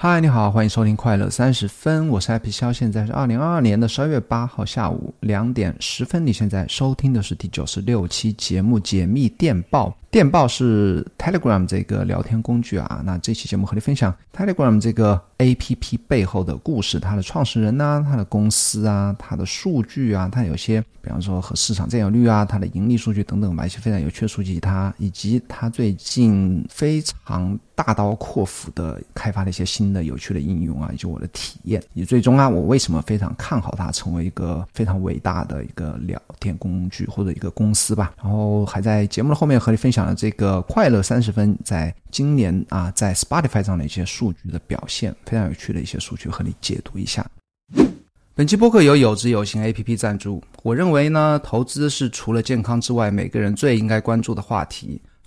嗨，你好，欢迎收听快乐三十分，我是艾皮肖，现在是二零二二年的十二月八号下午两点十分。你现在收听的是第九十六期节目《解密电报》。电报是 Telegram 这个聊天工具啊，那这期节目和你分享 Telegram 这个 APP 背后的故事，它的创始人呐，它的公司啊，它的数据啊，它有些，比方说和市场占有率啊，它的盈利数据等等吧，一些非常有趣的数据，它以及它最近非常大刀阔斧的开发了一些新的有趣的应用啊，以及我的体验，以最终啊，我为什么非常看好它成为一个非常伟大的一个聊天工具或者一个公司吧，然后还在节目的后面和你分享。了这个快乐三十分，在今年啊，在 Spotify 上的一些数据的表现，非常有趣的一些数据和你解读一下。本期播客由有知有行 APP 赞助。我认为呢，投资是除了健康之外，每个人最应该关注的话题。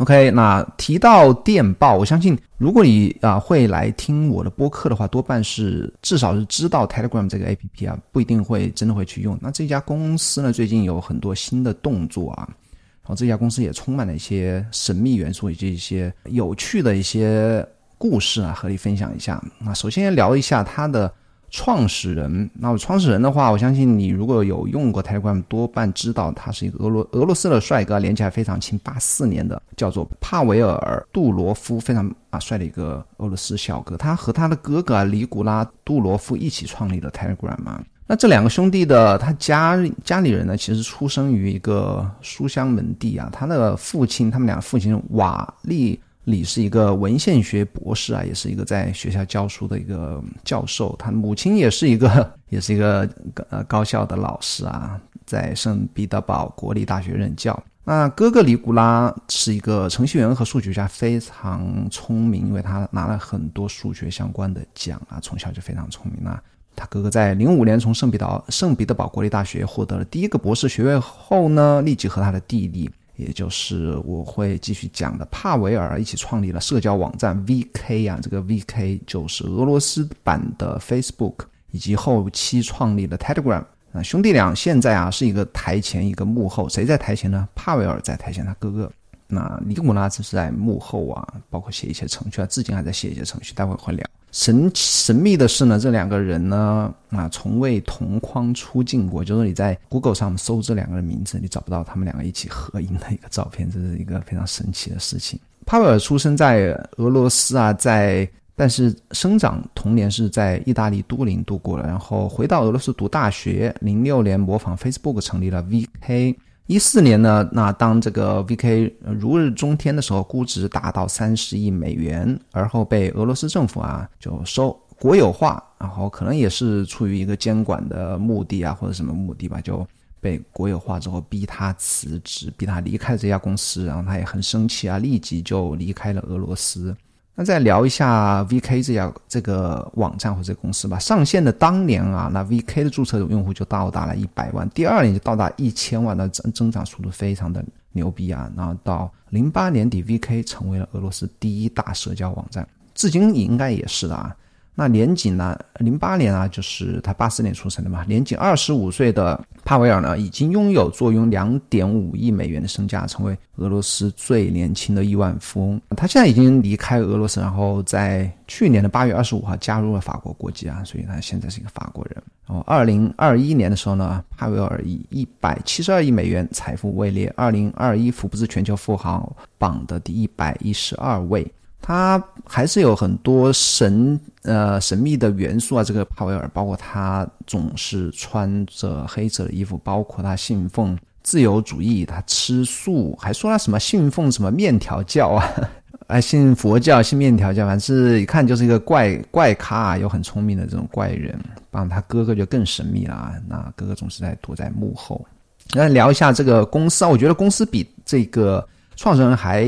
OK，那提到电报，我相信如果你啊会来听我的播客的话，多半是至少是知道 Telegram 这个 APP 啊，不一定会真的会去用。那这家公司呢，最近有很多新的动作啊，然后这家公司也充满了一些神秘元素以及一些有趣的一些故事啊，和你分享一下。那首先聊一下它的。创始人，那我创始人的话，我相信你如果有用过 Telegram，多半知道他是一个俄罗俄罗斯的帅哥，连起来非常亲，八四年的，叫做帕维尔杜罗夫，非常啊帅的一个俄罗斯小哥。他和他的哥哥啊尼古拉杜罗夫一起创立了 Telegram 嘛。那这两个兄弟的他家家里人呢，其实出生于一个书香门第啊。他的父亲，他们俩父亲瓦利。李是一个文献学博士啊，也是一个在学校教书的一个教授。他母亲也是一个，也是一个呃高校的老师啊，在圣彼得堡国立大学任教。那哥哥里古拉是一个程序员和数学家，非常聪明，因为他拿了很多数学相关的奖啊，从小就非常聪明啊。他哥哥在零五年从圣彼得圣彼得堡国立大学获得了第一个博士学位后呢，立即和他的弟弟。也就是我会继续讲的，帕维尔一起创立了社交网站 VK 啊，这个 VK 就是俄罗斯版的 Facebook，以及后期创立了 Telegram。啊，兄弟俩现在啊是一个台前一个幕后，谁在台前呢？帕维尔在台前，他哥哥。那尼古拉斯是在幕后啊，包括写一些程序啊，至今还在写一些程序，待会会聊。神神秘的是呢，这两个人呢，啊，从未同框出镜过。就是你在 Google 上搜这两个人名字，你找不到他们两个一起合影的一个照片，这是一个非常神奇的事情。帕维尔出生在俄罗斯啊，在但是生长童年是在意大利都灵度过了，然后回到俄罗斯读大学。零六年模仿 Facebook 成立了 VK。一四年呢，那当这个 VK 如日中天的时候，估值达到三十亿美元，而后被俄罗斯政府啊就收国有化，然后可能也是出于一个监管的目的啊，或者什么目的吧，就被国有化之后逼他辞职，逼他离开这家公司，然后他也很生气啊，立即就离开了俄罗斯。那再聊一下 VK 这家这个网站或者公司吧。上线的当年啊，那 VK 的注册用户就到达了一百万，第二年就到达一千万，那增增长速度非常的牛逼啊。然后到零八年底，VK 成为了俄罗斯第一大社交网站，至今应该也是的啊。那年仅呢，零八年啊，就是他八四年出生的嘛，年仅二十五岁的帕维尔呢，已经拥有坐拥两点五亿美元的身价，成为俄罗斯最年轻的亿万富翁。他现在已经离开俄罗斯，然后在去年的八月二十五号加入了法国国籍啊，所以他现在是一个法国人。然后二零二一年的时候呢，帕维尔以一百七十二亿美元财富位列二零二一福布斯全球富豪榜的第一百一十二位。他还是有很多神呃神秘的元素啊，这个帕维尔，包括他总是穿着黑色的衣服，包括他信奉自由主义，他吃素，还说他什么信奉什么面条教啊，还 信佛教，信面条教，反正一看就是一个怪怪咖，啊又很聪明的这种怪人。帮他哥哥就更神秘了啊，那哥哥总是在躲在幕后。那聊一下这个公司啊，我觉得公司比这个创始人还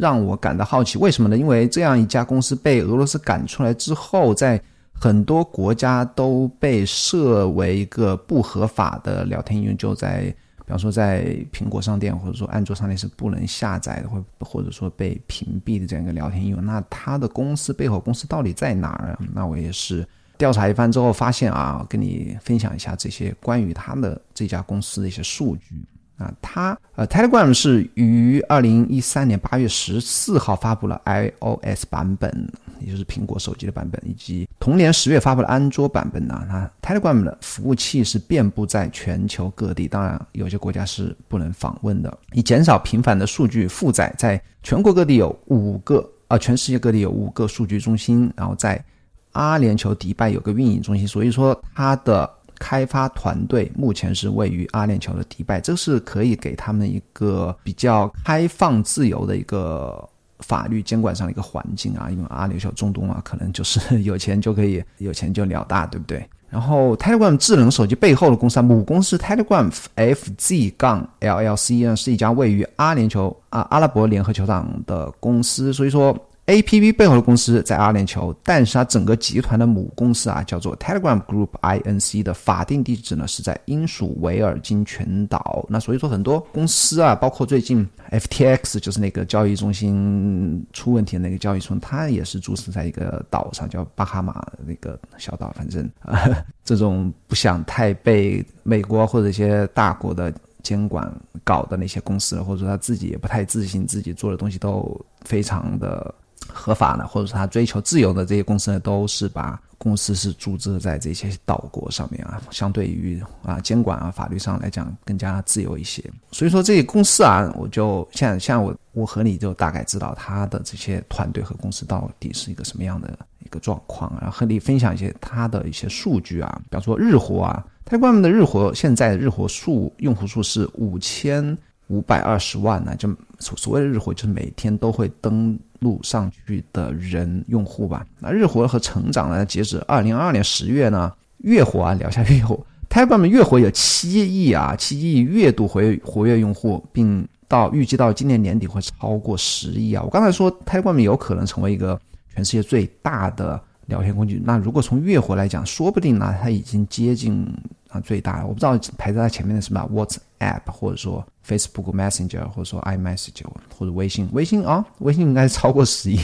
让我感到好奇，为什么呢？因为这样一家公司被俄罗斯赶出来之后，在很多国家都被设为一个不合法的聊天应用，就在比方说在苹果商店或者说安卓商店是不能下载的，或或者说被屏蔽的这样一个聊天应用。那它的公司背后公司到底在哪儿？那我也是。调查一番之后，发现啊，跟你分享一下这些关于他的这家公司的一些数据啊。它呃，Telegram 是于二零一三年八月十四号发布了 iOS 版本，也就是苹果手机的版本，以及同年十月发布了安卓版本呢。那 Telegram 的服务器是遍布在全球各地，当然有些国家是不能访问的，以减少频繁的数据负载。在全国各地有五个啊，全世界各地有五个数据中心，然后在。阿联酋迪拜有个运营中心，所以说它的开发团队目前是位于阿联酋的迪拜，这是可以给他们一个比较开放自由的一个法律监管上的一个环境啊。因为阿联酋中东啊，可能就是有钱就可以有钱就了大，对不对？然后 Telegram 智能手机背后的公司母公司 Telegram FZ 杠 LLC 呢，是一家位于阿联酋啊阿拉伯联合酋长的公司，所以说。A P P 背后的公司在阿联酋，但是它整个集团的母公司啊，叫做 Telegram Group I N C 的法定地址呢是在英属维尔京群岛。那所以说很多公司啊，包括最近 F T X 就是那个交易中心出问题的那个交易中心，它也是注册在一个岛上，叫巴哈马那个小岛。反正啊，这种不想太被美国或者一些大国的监管搞的那些公司，或者说他自己也不太自信，自己做的东西都非常的。合法的，或者说他追求自由的这些公司呢，都是把公司是注册在这些岛国上面啊，相对于啊监管啊法律上来讲更加自由一些。所以说这些公司啊，我就像像我我和你就大概知道他的这些团队和公司到底是一个什么样的一个状况，然后和你分享一些他的一些数据啊，比方说日活啊，泰国们的日活现在日活数用户数是五千五百二十万呢，就所所谓的日活就是每天都会登。录上去的人用户吧，那日活和成长呢？截止二零二二年十月呢，月活啊，聊下月活，Telegram 月活有七亿啊，七亿月度活跃活跃用户，并到预计到今年年底会超过十亿啊。我刚才说 Telegram 有可能成为一个全世界最大的聊天工具，那如果从月活来讲，说不定呢，它已经接近啊最大的。我不知道排在它前面的什么 WhatsApp，或者说。Facebook Messenger 或者说 iMessage 或者微信，微信啊，微信应该超过十亿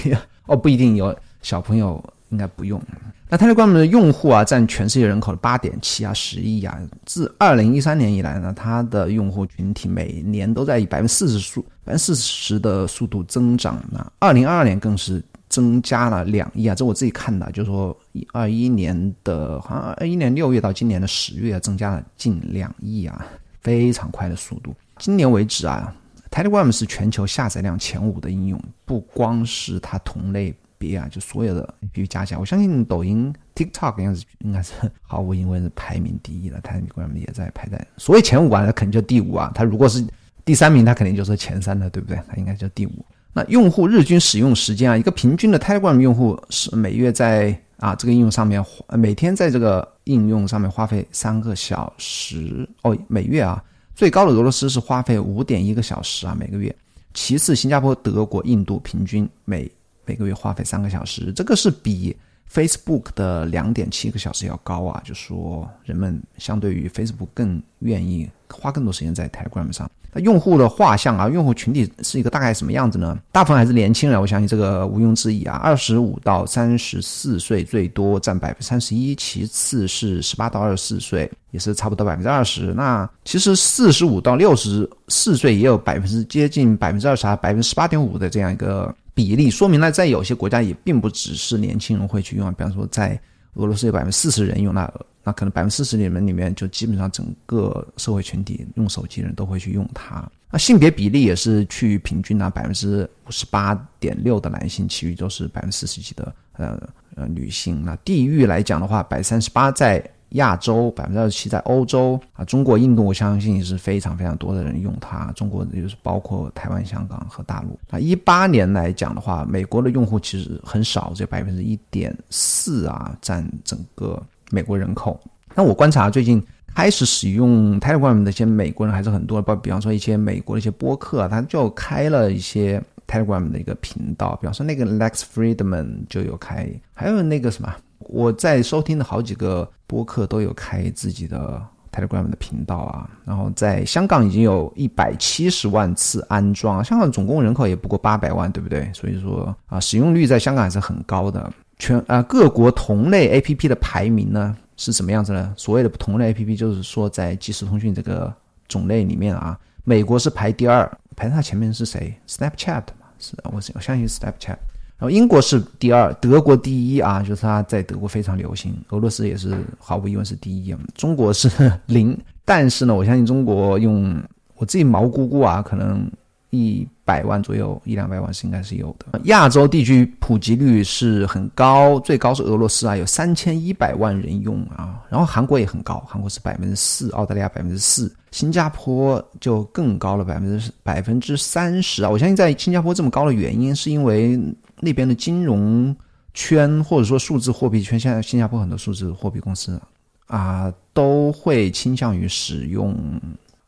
哦，不一定有小朋友应该不用。那 Telegram 的用户啊，占全世界人口的八点七啊，十亿啊。自二零一三年以来呢，它的用户群体每年都在以百分之四十速百分之四十的速度增长。那二零二二年更是增加了两亿啊，这我自己看的，就是说二一年的好像二一年六月到今年的十月，增加了近两亿啊，非常快的速度。今年为止啊，Telegram 是全球下载量前五的应用，不光是它同类别啊，就所有的 APP 加起来，我相信抖音、TikTok 应该是应该是毫无疑问是排名第一的，Telegram 也在排在所谓前五啊，那肯定就第五啊。它如果是第三名，它肯定就是前三的，对不对？它应该就第五。那用户日均使用时间啊，一个平均的 Telegram 用户是每月在啊这个应用上面，每天在这个应用上面花费三个小时哦，每月啊。最高的俄罗斯是花费五点一个小时啊每个月，其次新加坡、德国、印度平均每每个月花费三个小时，这个是比 Facebook 的两点七个小时要高啊，就说人们相对于 Facebook 更愿意花更多时间在 Telegram 上。那用户的画像啊，用户群体是一个大概什么样子呢？大部分还是年轻人，我相信这个毋庸置疑啊。二十五到三十四岁最多占百分之三十一，其次是十八到二十四岁，也是差不多百分之二十。那其实四十五到六十四岁也有百分之接近百分之二十啊，百分之十八点五的这样一个比例，说明呢，在有些国家也并不只是年轻人会去用，比方说在俄罗斯有百分之四十人用那。那可能百分之四十里面里面就基本上整个社会群体用手机的人都会去用它。那性别比例也是趋于平均啊，百分之五十八点六的男性，其余都是百分之四十几的呃呃女性。那地域来讲的话，百三十八在亚洲，百分之二十七在欧洲啊，中国、印度我相信是非常非常多的人用它。中国就是包括台湾、香港和大陆。那一八年来讲的话，美国的用户其实很少，只有百分之一点四啊，占整个。美国人口，那我观察最近开始使用 Telegram 的一些美国人还是很多，包比方说一些美国的一些播客，他就开了一些 Telegram 的一个频道，比方说那个 Lex Friedman 就有开，还有那个什么，我在收听的好几个播客都有开自己的 Telegram 的频道啊，然后在香港已经有一百七十万次安装，香港总共人口也不过八百万，对不对？所以说啊，使用率在香港还是很高的。全啊各国同类 APP 的排名呢？是什么样子呢？所谓的同类 A P P，就是说在即时通讯这个种类里面啊，美国是排第二，排在它前面是谁？Snapchat 嘛，是我我相信 Snapchat。然后英国是第二，德国第一啊，就是它在德国非常流行。俄罗斯也是毫无疑问是第一。中国是零，但是呢，我相信中国用我自己毛估估啊，可能。一百万左右，一两百万是应该是有的。亚洲地区普及率是很高，最高是俄罗斯啊，有三千一百万人用啊。然后韩国也很高，韩国是百分之四，澳大利亚百分之四，新加坡就更高了，百分之百分之三十啊。我相信在新加坡这么高的原因，是因为那边的金融圈或者说数字货币圈，现在新加坡很多数字货币公司啊都会倾向于使用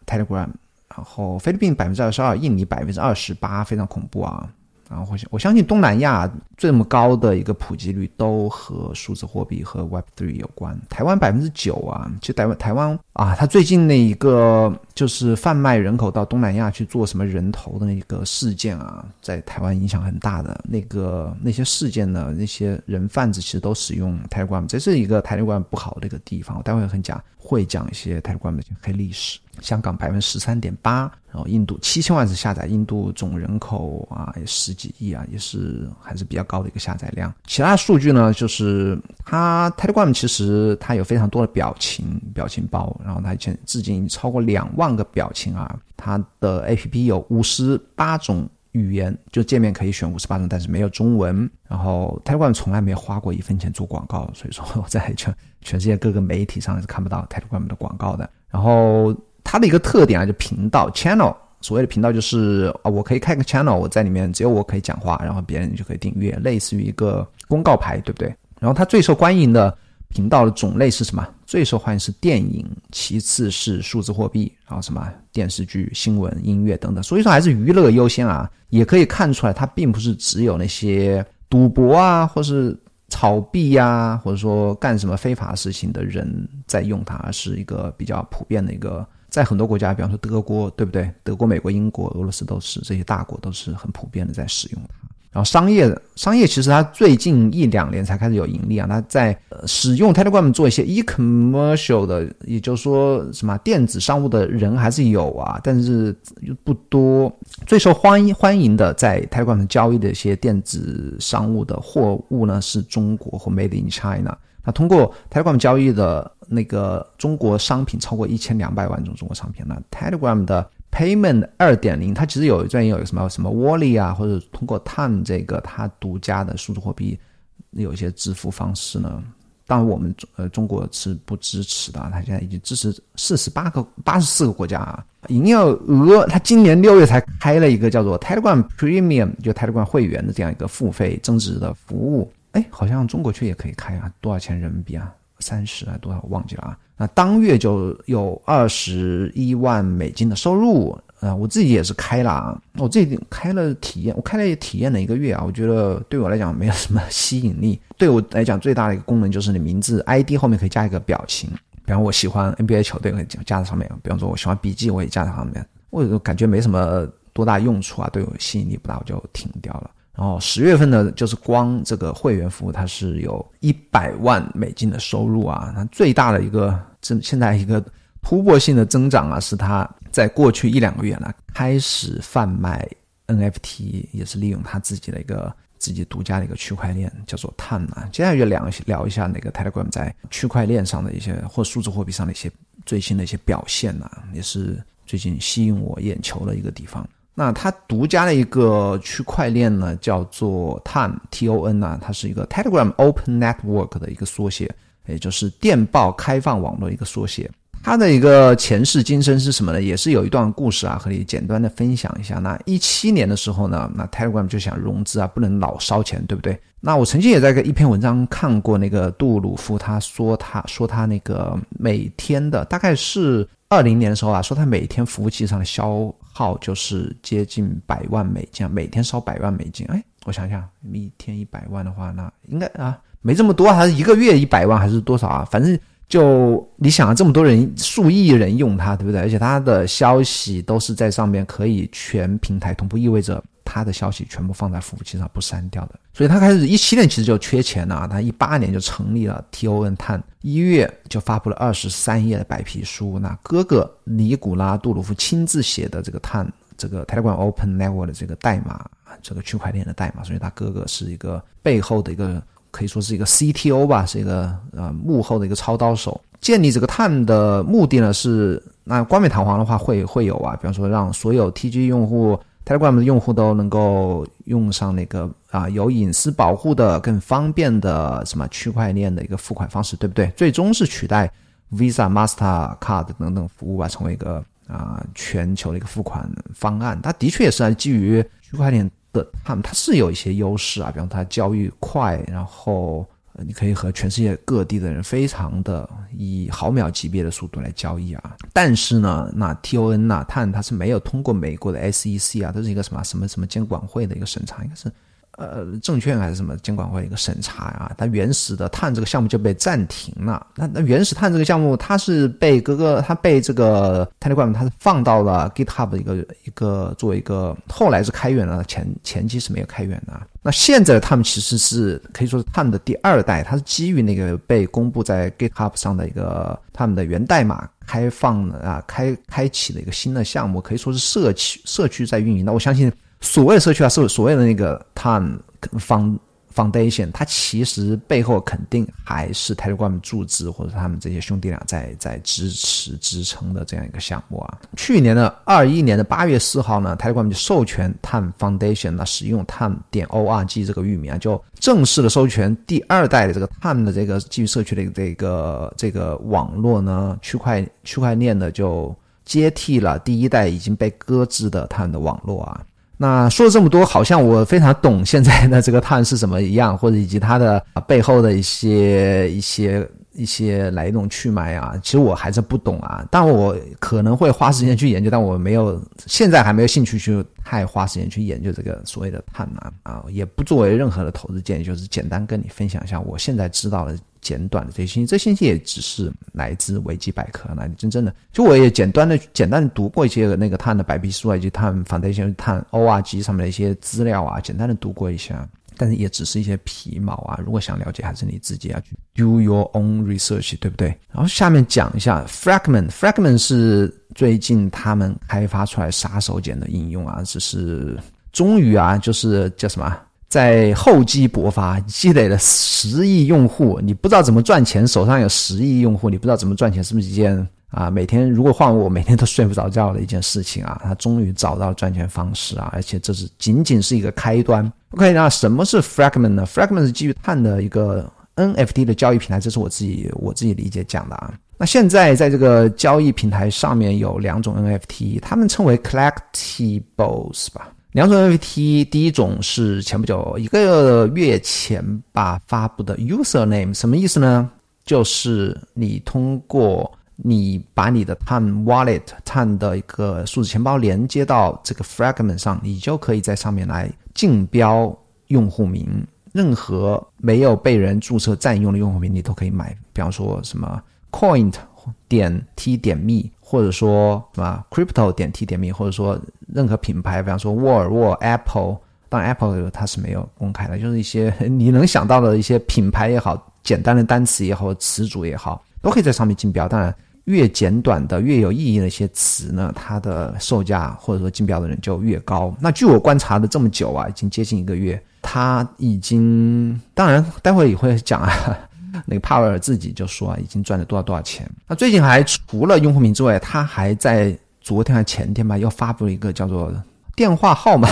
Telegram。然后菲律宾百分之二十二，印尼百分之二十八，非常恐怖啊。然后我我相信东南亚这么高的一个普及率都和数字货币和 Web Three 有关。台湾百分之九啊，就台湾台湾啊，他最近那一个就是贩卖人口到东南亚去做什么人头的那个事件啊，在台湾影响很大的那个那些事件呢，那些人贩子其实都使用 Telegram，这是一个 Telegram 不好的一个地方。我待会很讲会讲一些 Telegram 的黑历史。香港百分之十三点八，然后印度七千万次下载，印度总人口啊也十几亿啊，也是还是比较高的一个下载量。其他数据呢，就是它 Telegram 其实它有非常多的表情表情包，然后它现至今已经超过两万个表情啊。它的 APP 有五十八种语言，就界面可以选五十八种，但是没有中文。然后 Telegram 从来没有花过一分钱做广告，所以说我在全全世界各个媒体上是看不到 Telegram 的广告的。然后它的一个特点啊，就频道 channel，所谓的频道就是啊，我可以开个 channel，我在里面只有我可以讲话，然后别人就可以订阅，类似于一个公告牌，对不对？然后它最受欢迎的频道的种类是什么？最受欢迎是电影，其次是数字货币，然后什么电视剧、新闻、音乐等等。所以说还是娱乐优先啊。也可以看出来，它并不是只有那些赌博啊，或是炒币呀，或者说干什么非法事情的人在用它，而是一个比较普遍的一个。在很多国家，比方说德国，对不对？德国、美国、英国、俄罗斯都是这些大国，都是很普遍的在使用它。然后商业，商业其实它最近一两年才开始有盈利啊。它在使用 Telegram 做一些 e-commercial 的，也就是说什么电子商务的人还是有啊，但是不多。最受欢迎欢迎的在 Telegram 交易的一些电子商务的货物呢，是中国或 Made in China。那通过 Telegram 交易的。那个中国商品超过一千两百万种中国商品那 Telegram 的 Payment 二点零，它其实有专业有什么什么 Wallet 啊，或者通过 Time 这个它独家的数字货币有一些支付方式呢。当然我们呃中国是不支持的，它现在已经支持四十八个八十四个国家啊。营业额它今年六月才开了一个叫做 Telegram Premium 就 Telegram 会员的这样一个付费增值的服务。哎，好像中国区也可以开啊，多少钱人民币啊？三十啊多少忘记了啊？那当月就有二十一万美金的收入啊！我自己也是开了啊，我自己开了体验，我开了也体验了一个月啊，我觉得对我来讲没有什么吸引力。对我来讲最大的一个功能就是你名字 ID 后面可以加一个表情，比方我喜欢 NBA 球队，可以加在上面；比方说我喜欢笔记，我也加在上面。我感觉没什么多大用处啊，对我吸引力不大，我就停掉了。然后十月份呢，就是光这个会员服务，它是有一百万美金的收入啊。它最大的一个增，现在一个突破性的增长啊，是它在过去一两个月呢，开始贩卖 NFT，也是利用它自己的一个自己独家的一个区块链，叫做 TAN 啊。接下来就聊一聊一下那个 Telegram 在区块链上的一些或数字货币上的一些最新的一些表现呐，也是最近吸引我眼球的一个地方。那它独家的一个区块链呢，叫做 TON，T-O-N 啊，它是一个 Telegram Open Network 的一个缩写，也就是电报开放网络一个缩写。它的一个前世今生是什么呢？也是有一段故事啊，和你简单的分享一下。那一七年的时候呢，那 Telegram 就想融资啊，不能老烧钱，对不对？那我曾经也在一篇文章看过那个杜鲁夫，他说他说他那个每天的大概是二零年的时候啊，说他每天服务器上的消耗就是接近百万美金，每天烧百万美金。哎，我想想，一天一百万的话，那应该啊没这么多，还是一个月一百万，还是多少啊？反正就你想啊，这么多人，数亿人用它，对不对？而且它的消息都是在上面可以全平台同步，意味着。他的消息全部放在服务器上不删掉的，所以他开始一七年其实就缺钱了啊。他一八年就成立了 TON 碳，一月就发布了二十三页的白皮书。那哥哥尼古拉杜鲁夫亲自写的这个碳，这个 Telegram Open Network 的这个代码，这个区块链的代码，所以他哥哥是一个背后的一个可以说是一个 CTO 吧，是一个呃幕后的一个操刀手。建立这个碳的目的呢是，那冠冕堂皇的话会会有啊，比方说让所有 TG 用户。Telegram 的用户都能够用上那个啊有隐私保护的更方便的什么区块链的一个付款方式，对不对？最终是取代 Visa、Master Card 等等服务啊，成为一个啊全球的一个付款方案。它的确也是基于区块链的，它它是有一些优势啊，比方它交易快，然后。你可以和全世界各地的人非常的以毫秒级别的速度来交易啊，但是呢，那 TON 呐，碳它是没有通过美国的 SEC 啊，它是一个什么什么什么监管会的一个审查，应该是。呃，证券还是什么监管会一个审查啊？它原始的碳这个项目就被暂停了。那那原始碳这个项目，它是被哥哥，它被这个 Telegram，它是放到了 GitHub 的一个一个作为一个，后来是开源了，前前期是没有开源的。那现在的他们其实是可以说是碳的第二代，它是基于那个被公布在 GitHub 上的一个他们的源代码开放啊开开启的一个新的项目，可以说是社区社区在运营的。我相信。所谓的社区啊，是所谓的那个 Time Found Foundation，它其实背后肯定还是 Telegram 注资或者他们这些兄弟俩在在支持支撑的这样一个项目啊。去年的二一年的八月四号呢，Telegram 就授权 Time Foundation 呢使用 Time 点 org 这个域名啊，就正式的授权第二代的这个 Time 的这个基于社区的这个这个网络呢，区块区块链的就接替了第一代已经被搁置的 Time 的网络啊。那说了这么多，好像我非常懂现在的这个碳是什么一样，或者以及它的背后的一些一些一些来龙去脉啊。其实我还是不懂啊，但我可能会花时间去研究，但我没有现在还没有兴趣去太花时间去研究这个所谓的碳啊啊，也不作为任何的投资建议，就是简单跟你分享一下我现在知道的。简短的这些信息，这信息也只是来自维基百科。那你真正的，就我也简单的、简单的读过一些那个碳的白皮书啊，以及碳反对一些碳 ORG 上面的一些资料啊，简单的读过一下，但是也只是一些皮毛啊。如果想了解，还是你自己要去 do your own research，对不对？然后下面讲一下 Fragment，Fragment 是最近他们开发出来杀手锏的应用啊，只是终于啊，就是叫什么？在厚积薄发，积累了十亿用户，你不知道怎么赚钱，手上有十亿用户，你不知道怎么赚钱，是不是一件啊？每天如果换我，每天都睡不着觉的一件事情啊！他终于找到赚钱方式啊，而且这是仅仅是一个开端。OK，那什么是 Fragment 呢？Fragment 是基于碳的一个 NFT 的交易平台，这是我自己我自己理解讲的啊。那现在在这个交易平台上面有两种 NFT，他们称为 Collectibles 吧。两种 NFT，第一种是前不久一个月前吧发布的 User Name，什么意思呢？就是你通过你把你的 Time Wallet、Time 的一个数字钱包连接到这个 Fragment 上，你就可以在上面来竞标用户名，任何没有被人注册占用的用户名你都可以买。比方说什么 Coin 点 T 点 Me。或者说什么 crypto 点 t 点 me，或者说任何品牌，比方说沃尔沃、Apple，当 Apple 它是没有公开的，就是一些 你能想到的一些品牌也好，简单的单词也好，词组也好，都可以在上面竞标。当然，越简短的、越有意义的一些词呢，它的售价或者说竞标的人就越高。那据我观察的这么久啊，已经接近一个月，它已经，当然待会也会讲啊。那个帕维尔自己就说啊，已经赚了多少多少钱。那最近还除了用户名之外，他还在昨天还前天吧，又发布了一个叫做电话号码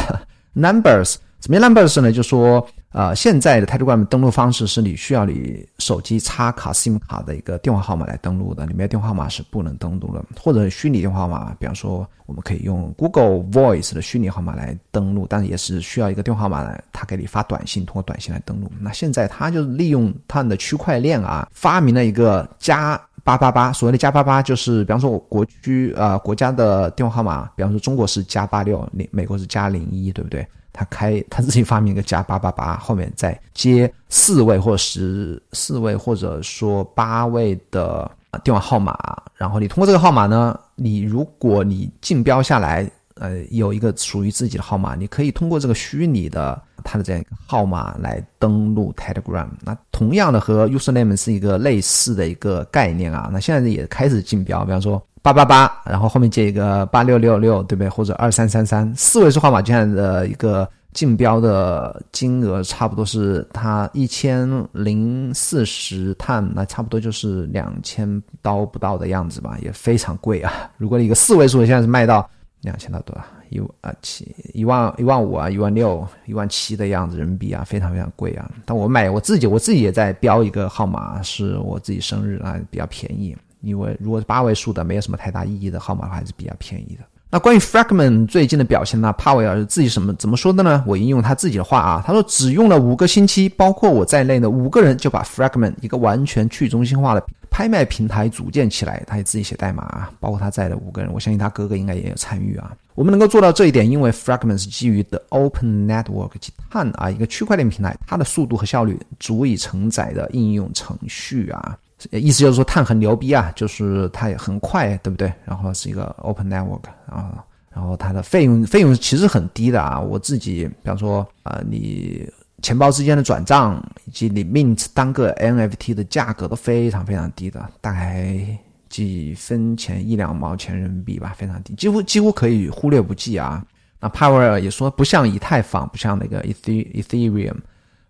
numbers 怎么样 numbers 呢？就说。呃，现在的 Telegram 登录方式是你需要你手机插卡 SIM 卡的一个电话号码来登录的，里面电话号码是不能登录的，或者虚拟电话号码，比方说我们可以用 Google Voice 的虚拟号码来登录，但是也是需要一个电话号码来，他给你发短信，通过短信来登录。那现在他就是利用他的区块链啊，发明了一个加八八八，所谓的加八八就是比方说我国区呃国家的电话号码，比方说中国是加八六，美美国是加零一，对不对？他开他自己发明一个加八八八，后面再接四位或十四位或者说八位的电话号码，然后你通过这个号码呢，你如果你竞标下来，呃，有一个属于自己的号码，你可以通过这个虚拟的它的这样一个号码来登录 Telegram。那同样的和 Username 是一个类似的一个概念啊。那现在也开始竞标，比方说。八八八，然后后面接一个八六六六，对不对？或者二三三三，四位数号码现在的一个竞标的金额差不多是它一千零四十碳，那差不多就是两千刀不到的样子吧，也非常贵啊。如果一个四位数现在是卖到两千刀多少？一啊七一万一万五啊，一万六一万七的样子人民币啊，非常非常贵啊。但我买我自己我自己也在标一个号码，是我自己生日啊，比较便宜。因为如果是八位数的，没有什么太大意义的号码的话，还是比较便宜的。那关于 Fragment 最近的表现呢？帕维尔是自己什么怎么说的呢？我引用他自己的话啊，他说只用了五个星期，包括我在内的五个人就把 Fragment 一个完全去中心化的拍卖平台组建起来。他也自己写代码啊，包括他在的五个人，我相信他哥哥应该也有参与啊。我们能够做到这一点，因为 Fragment 是基于的 Open Network 及碳啊一个区块链平台，它的速度和效率足以承载的应用程序啊。意思就是说，碳很牛逼啊，就是它也很快，对不对？然后是一个 open network 啊，然后它的费用费用其实很低的啊。我自己，比方说啊，你钱包之间的转账以及你 mint 单个 NFT 的价格都非常非常低的，大概几分钱一两毛钱人民币吧，非常低，几乎几乎可以忽略不计啊。那 Power 也说，不像以太坊，不像那个 Ethereum。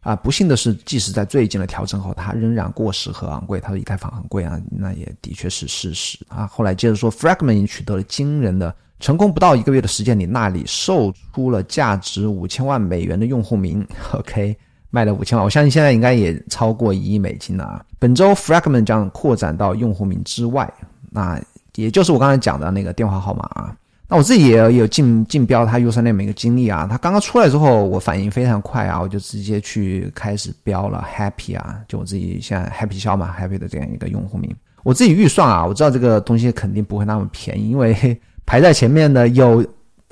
啊，不幸的是，即使在最近的调整后，它仍然过时和昂贵。它的以太坊很贵啊，那也的确是事实啊。后来接着说，Fragment 已经取得了惊人的成功，不到一个月的时间里，那里售出了价值五千万美元的用户名。OK，卖了五千万，我相信现在应该也超过一亿美金了啊。本周 Fragment 将扩展到用户名之外，那也就是我刚才讲的那个电话号码啊。那我自己也有竞竞标它 Username 一个经历啊，它刚刚出来之后，我反应非常快啊，我就直接去开始标了 Happy 啊，就我自己现在 Happy 消嘛 Happy 的这样一个用户名。我自己预算啊，我知道这个东西肯定不会那么便宜，因为 排在前面的有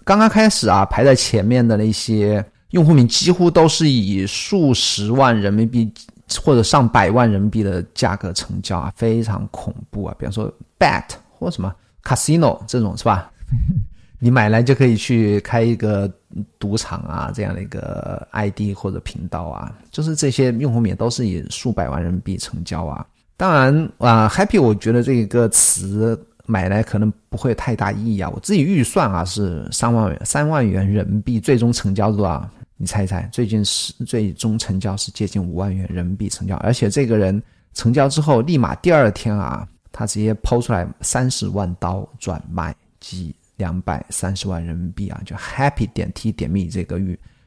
刚刚开始啊，排在前面的那些用户名几乎都是以数十万人民币或者上百万人民币的价格成交啊，非常恐怖啊。比方说 Bet 或什么 Casino 这种是吧？你买来就可以去开一个赌场啊，这样的一个 ID 或者频道啊，就是这些用户名都是以数百万人民币成交啊。当然啊，Happy，我觉得这个词买来可能不会太大意义啊。我自己预算啊是三万元，三万元人民币，最终成交多少？你猜一猜？最近是最终成交是接近五万元人民币成交，而且这个人成交之后，立马第二天啊，他直接抛出来三十万刀转卖。几两百三十万人民币啊，就 Happy 点 T 点 Me 这个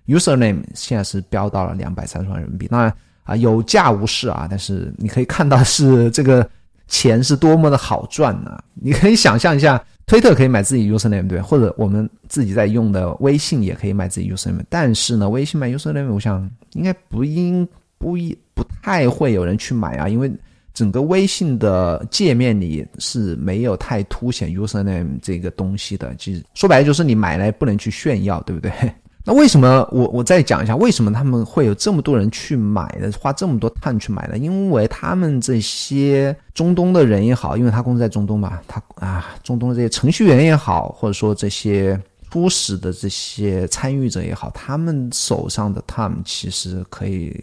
Username 现在是飙到了两百三十万人民币。当然啊，有价无市啊，但是你可以看到是这个钱是多么的好赚啊！你可以想象一下，推特可以买自己 Username 对，或者我们自己在用的微信也可以买自己 Username。但是呢，微信买 Username，我想应该不应不一不太会有人去买啊，因为。整个微信的界面里是没有太凸显 username 这个东西的，其实说白了就是你买来不能去炫耀，对不对？那为什么我我再讲一下，为什么他们会有这么多人去买的，花这么多碳去买的？因为他们这些中东的人也好，因为他公司在中东嘛，他啊，中东的这些程序员也好，或者说这些初始的这些参与者也好，他们手上的 time 其实可以。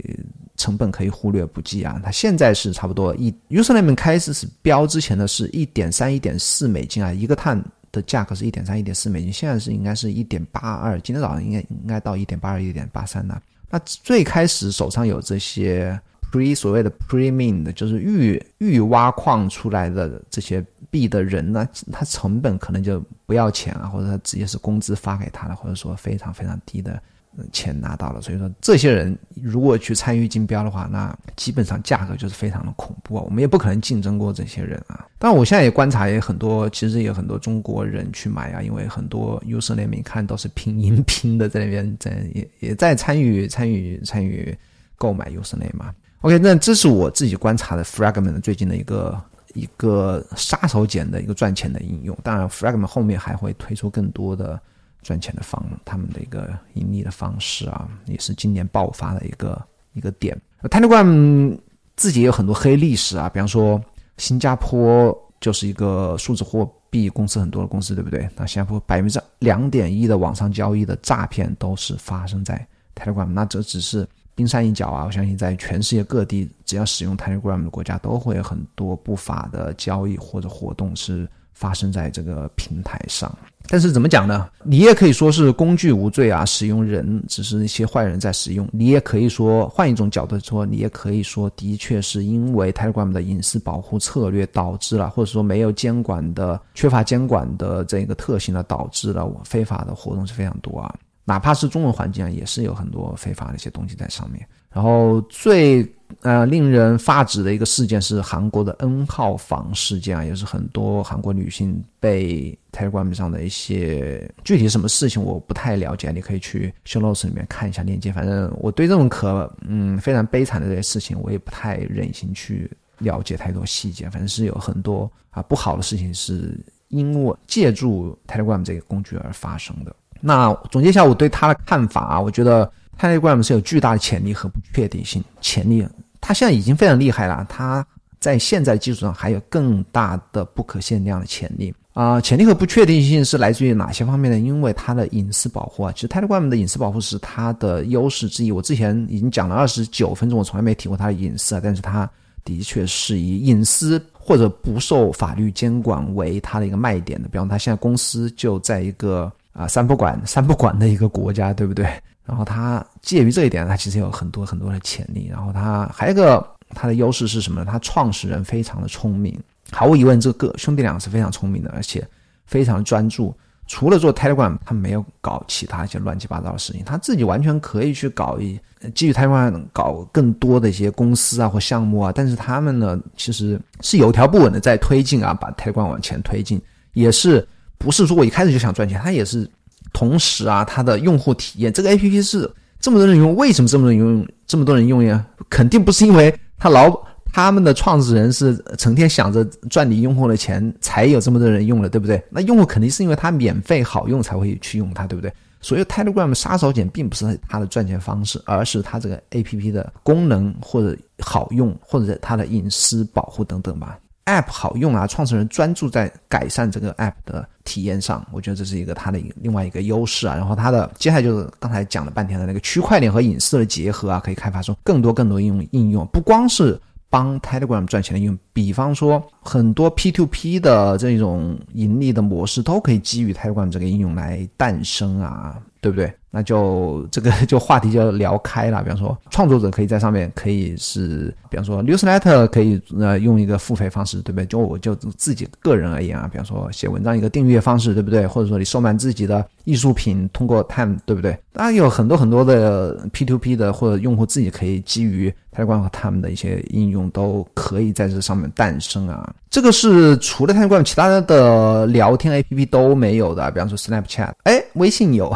成本可以忽略不计啊！它现在是差不多一 Username 开始是标之前的是一点三、一点四美金啊，一个碳的价格是一点三、一点四美金，现在是应该是一点八二，今天早上应该应该到一点八二、一点八三呢。那最开始手上有这些 pre 所谓的 pre min 的，就是预预挖矿出来的这些币的人呢，他成本可能就不要钱啊，或者他直接是工资发给他的，或者说非常非常低的。钱拿到了。所以说，这些人如果去参与竞标的话，那基本上价格就是非常的恐怖啊。我们也不可能竞争过这些人啊。但我现在也观察，也很多，其实也有很多中国人去买啊，因为很多 username 看都是拼音拼的，在那边在也也在参与参与参与购买 username 嘛。OK，那这是我自己观察的 Fragment 最近的一个。一个杀手锏的一个赚钱的应用，当然，Fragment 后面还会推出更多的赚钱的方，他们的一个盈利的方式啊，也是今年爆发的一个一个点。Telegram 自己也有很多黑历史啊，比方说新加坡就是一个数字货币公司很多的公司，对不对？那新加坡百分之两点一的网上交易的诈骗都是发生在 Telegram，那这只是。冰山一角啊！我相信在全世界各地，只要使用 Telegram 的国家，都会有很多不法的交易或者活动是发生在这个平台上。但是怎么讲呢？你也可以说是工具无罪啊，使用人只是一些坏人在使用。你也可以说换一种角度说，你也可以说，的确是因为 Telegram 的隐私保护策略导致了，或者说没有监管的、缺乏监管的这个特性呢，导致了非法的活动是非常多啊。哪怕是中文环境啊，也是有很多非法的一些东西在上面。然后最呃令人发指的一个事件是韩国的 N 号房事件啊，也是很多韩国女性被 Telegram 上的一些具体什么事情我不太了解，你可以去 Show Notes 里面看一下链接。反正我对这种可嗯非常悲惨的这些事情，我也不太忍心去了解太多细节。反正是有很多啊不好的事情是因为借助 Telegram 这个工具而发生的。那总结一下我对它的看法啊，我觉得 Telegram 是有巨大的潜力和不确定性。潜力，它现在已经非常厉害了，它在现在基础上还有更大的不可限量的潜力啊！潜力和不确定性是来自于哪些方面呢？因为它的隐私保护啊，其实 Telegram 的隐私保护是它的优势之一。我之前已经讲了二十九分钟，我从来没提过它的隐私啊，但是它的确是以隐私或者不受法律监管为它的一个卖点的。比方，它现在公司就在一个。啊，三不管三不管的一个国家，对不对？然后它介于这一点，它其实有很多很多的潜力。然后它还有一个它的优势是什么呢？它创始人非常的聪明，毫无疑问，这个兄弟俩是非常聪明的，而且非常专注。除了做 Telegram，他没有搞其他一些乱七八糟的事情，他自己完全可以去搞一基于 Telegram 搞更多的一些公司啊或项目啊。但是他们呢，其实是有条不紊的在推进啊，把 Telegram 往前推进，也是。不是说我一开始就想赚钱，他也是同时啊，它的用户体验，这个 A P P 是这么多人用，为什么这么多人用？这么多人用呀？肯定不是因为他老他们的创始人是成天想着赚你用户的钱才有这么多人用了，对不对？那用户肯定是因为它免费好用才会去用它，对不对？所以 Telegram 杀手锏并不是它的赚钱方式，而是它这个 A P P 的功能或者好用，或者它的隐私保护等等吧。App 好用啊，创始人专注在改善这个 App 的体验上，我觉得这是一个它的另外一个优势啊。然后它的接下来就是刚才讲了半天的那个区块链和隐私的结合啊，可以开发出更多更多应用应用，不光是帮 Telegram 赚钱的应用，比方说很多 P2P 的这种盈利的模式都可以基于 Telegram 这个应用来诞生啊，对不对？那就这个就话题就聊开了，比方说创作者可以在上面可以是，比方说 newsletter 可以呃用一个付费方式，对不对？就我就自己个人而言啊，比方说写文章一个订阅方式，对不对？或者说你售卖自己的艺术品通过 Time，对不对？当然有很多很多的 P2P 的或者用户自己可以基于 Telegram 和 Time 的一些应用都可以在这上面诞生啊。这个是除了 Telegram 其他的聊天 APP 都没有的，比方说 Snapchat，哎，微信有，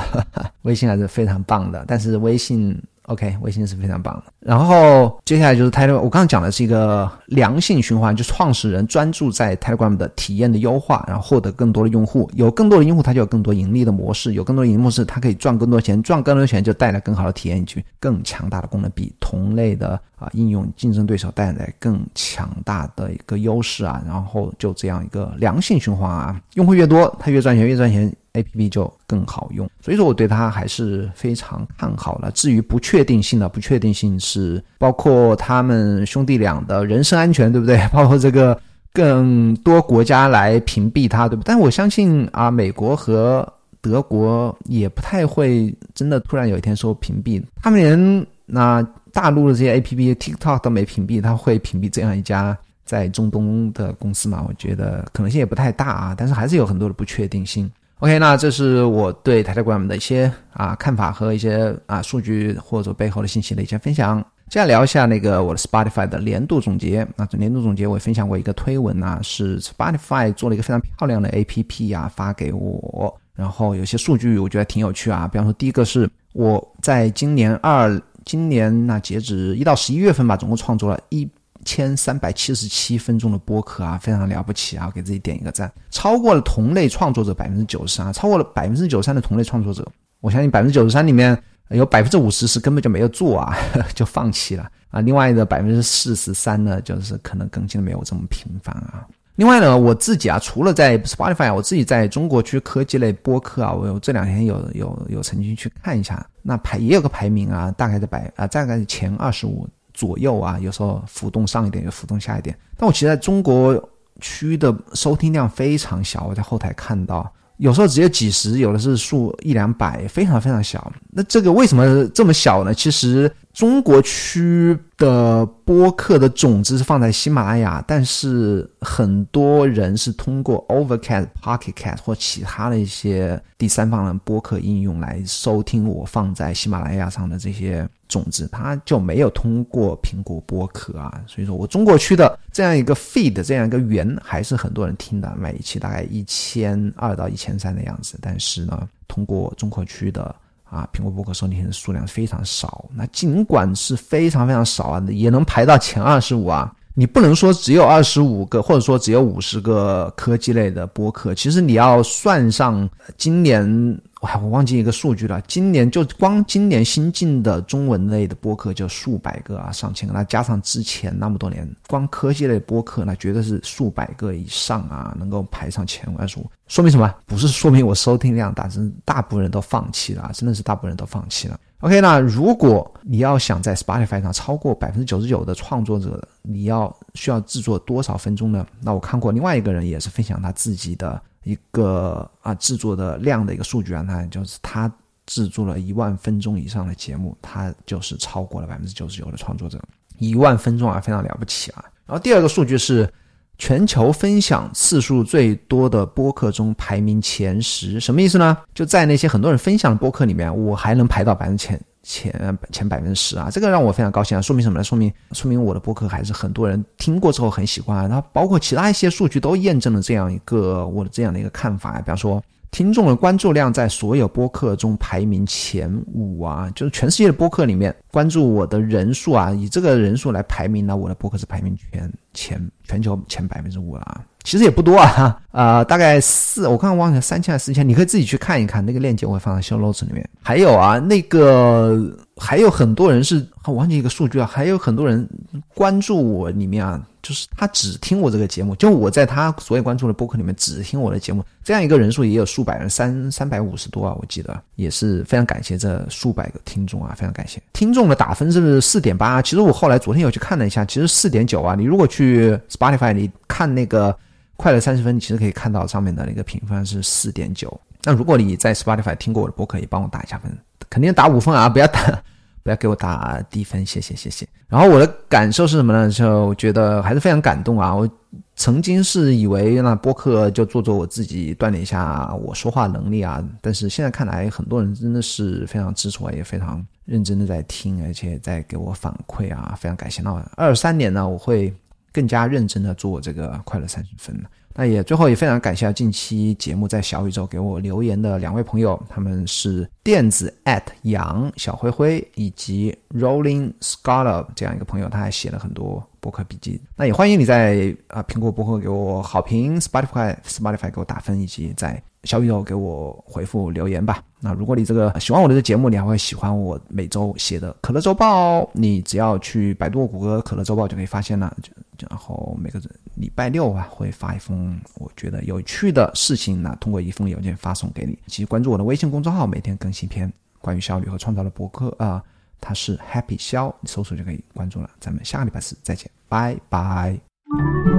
微信。还是非常棒的，但是微信 OK，微信是非常棒的。然后接下来就是 Telegram，我刚刚讲的是一个良性循环，就创始人专注在 Telegram 的体验的优化，然后获得更多的用户，有更多的用户，他就有更多盈利的模式，有更多盈利模式，他可以赚更多钱，赚更多钱就带来更好的体验以及更强大的功能，比同类的啊应用竞争对手带来更强大的一个优势啊。然后就这样一个良性循环啊，用户越多，他越赚钱，越赚钱。A P P 就更好用，所以说我对它还是非常看好了。至于不确定性的，不确定性是包括他们兄弟俩的人身安全，对不对？包括这个更多国家来屏蔽它，对不？但我相信啊，美国和德国也不太会真的突然有一天说屏蔽，他们连那大陆的这些 A P P TikTok 都没屏蔽，他会屏蔽这样一家在中东的公司嘛？我觉得可能性也不太大啊。但是还是有很多的不确定性。OK，那这是我对 Telegram 的一些啊看法和一些啊数据或者背后的信息的一些分享。接下来聊一下那个我的 Spotify 的年度总结。那这年度总结我也分享过一个推文啊，是 Spotify 做了一个非常漂亮的 APP 啊，发给我。然后有些数据我觉得挺有趣啊，比方说第一个是我在今年二今年那截止一到十一月份吧，总共创作了一千三百七十七分钟的播客啊，非常了不起啊，给自己点一个赞，超过了同类创作者百分之九十啊，超过了百分之九十三的同类创作者。我相信百分之九十三里面。有百分之五十是根本就没有做啊，就放弃了啊。另外的百分之四十三呢，就是可能更新的没有这么频繁啊。另外呢，我自己啊，除了在 Spotify，我自己在中国区科技类播客啊，我有这两天有有有曾经去看一下，那排也有个排名啊，大概在百啊，大概前二十五左右啊，有时候浮动上一点，有浮动下一点。但我其实在中国区的收听量非常小，我在后台看到。有时候只有几十，有的是数一两百，非常非常小。那这个为什么这么小呢？其实中国区的播客的种子是放在喜马拉雅，但是很多人是通过 Overcast、Pocket Cast 或其他的一些第三方的播客应用来收听我放在喜马拉雅上的这些。种子，它就没有通过苹果播客啊，所以说我中国区的这样一个 feed 这样一个源还是很多人听的，每一期大概一千二到一千三的样子，但是呢，通过中国区的啊苹果博客收听的数量非常少。那尽管是非常非常少啊，也能排到前二十五啊。你不能说只有二十五个，或者说只有五十个科技类的播客，其实你要算上今年。哇，我忘记一个数据了。今年就光今年新进的中文类的播客就数百个啊，上千个。那加上之前那么多年，光科技类播客那绝对是数百个以上啊，能够排上前二十五。说明什么？不是说明我收听量大，是大部分人都放弃了，真的是大部分人都放弃了。OK，那如果你要想在 Spotify 上超过百分之九十九的创作者，你要需要制作多少分钟呢？那我看过另外一个人也是分享他自己的。一个啊制作的量的一个数据啊，那就是他制作了一万分钟以上的节目，他就是超过了百分之九十九的创作者，一万分钟啊非常了不起啊。然后第二个数据是全球分享次数最多的播客中排名前十，什么意思呢？就在那些很多人分享的播客里面，我还能排到百分之前。前前百分之十啊，这个让我非常高兴啊！说明什么呢？说明说明我的播客还是很多人听过之后很喜欢。然后包括其他一些数据都验证了这样一个我的这样的一个看法啊。比方说，听众的关注量在所有播客中排名前五啊，就是全世界的播客里面关注我的人数啊，以这个人数来排名呢，我的播客是排名全前全球前百分之五了啊。其实也不多啊，啊，大概四，我刚刚忘了三千还是四千，你可以自己去看一看，那个链接我会放在 show notes 里面。还有啊，那个还有很多人是，我忘记一个数据啊，还有很多人关注我里面啊，就是他只听我这个节目，就我在他所有关注的播客里面只听我的节目，这样一个人数也有数百人，三三百五十多啊，我记得也是非常感谢这数百个听众啊，非常感谢。听众的打分是四点八，其实我后来昨天有去看了一下，其实四点九啊，你如果去 Spotify 你看那个。快乐三十分，你其实可以看到上面的那个评分是四点九。那如果你在 Spotify 听过我的播客，也帮我打一下分，肯定打五分啊！不要打，不要给我打低分，谢谢谢谢。然后我的感受是什么呢？就觉得还是非常感动啊！我曾经是以为那播客就做做我自己，锻炼一下我说话能力啊。但是现在看来，很多人真的是非常支持我，也非常认真的在听，而且在给我反馈啊，非常感谢。那二三年呢，我会。更加认真的做这个快乐三十分那也最后也非常感谢近期节目在小宇宙给我留言的两位朋友，他们是电子 at 杨小灰灰以及 Rolling Scholar 这样一个朋友，他还写了很多博客笔记。那也欢迎你在啊苹果博客给我好评，Spotify Spotify 给我打分，以及在小宇宙给我回复留言吧。那如果你这个喜欢我的这节目，你还会喜欢我每周写的可乐周报，你只要去百度、谷歌可乐周报就可以发现了。就然后每个人礼拜六啊，会发一封我觉得有趣的事情那，通过一封邮件发送给你。其实关注我的微信公众号，每天更新一篇关于效率和创造的博客啊，它是 Happy 肖，你搜索就可以关注了。咱们下个礼拜四再见，拜拜。